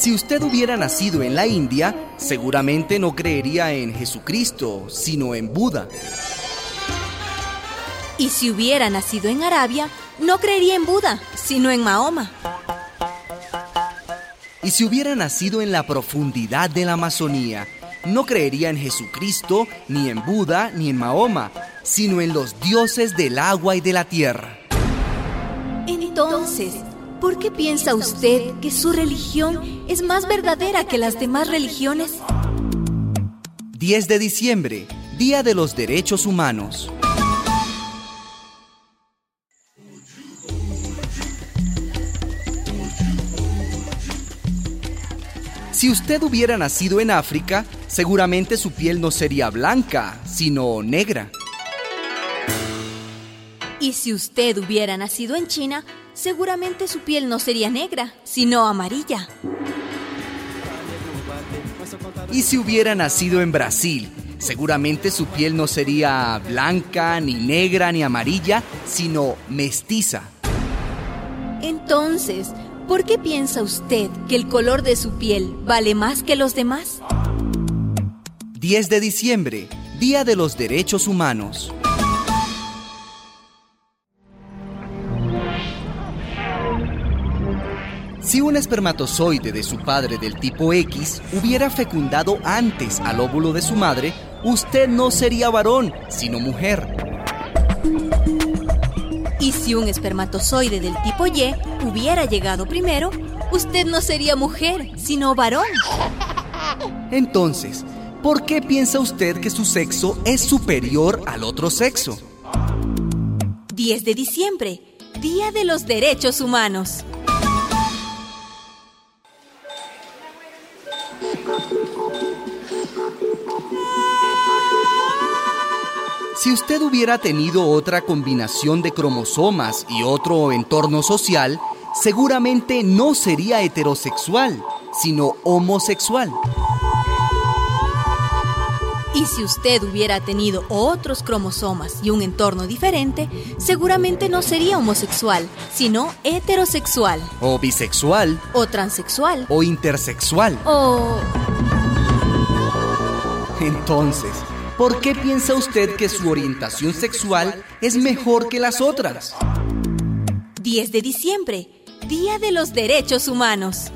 Si usted hubiera nacido en la India, seguramente no creería en Jesucristo, sino en Buda. Y si hubiera nacido en Arabia, no creería en Buda, sino en Mahoma. Y si hubiera nacido en la profundidad de la Amazonía, no creería en Jesucristo, ni en Buda, ni en Mahoma, sino en los dioses del agua y de la tierra. Entonces, ¿por qué piensa usted que su religión es más verdadera que las demás religiones? 10 de diciembre, Día de los Derechos Humanos. Si usted hubiera nacido en África, seguramente su piel no sería blanca, sino negra. Y si usted hubiera nacido en China, seguramente su piel no sería negra, sino amarilla. Y si hubiera nacido en Brasil, seguramente su piel no sería blanca, ni negra, ni amarilla, sino mestiza. Entonces, ¿por qué piensa usted que el color de su piel vale más que los demás? 10 de diciembre, Día de los Derechos Humanos. Si un espermatozoide de su padre del tipo X hubiera fecundado antes al óvulo de su madre, usted no sería varón, sino mujer. Y si un espermatozoide del tipo Y hubiera llegado primero, usted no sería mujer, sino varón. Entonces, ¿por qué piensa usted que su sexo es superior al otro sexo? 10 de diciembre, Día de los Derechos Humanos. Si usted hubiera tenido otra combinación de cromosomas y otro entorno social, seguramente no sería heterosexual, sino homosexual. Y si usted hubiera tenido otros cromosomas y un entorno diferente, seguramente no sería homosexual, sino heterosexual. O bisexual. O transexual. O intersexual. O... Entonces, ¿por qué piensa usted que su orientación sexual es mejor que las otras? 10 de diciembre, Día de los Derechos Humanos.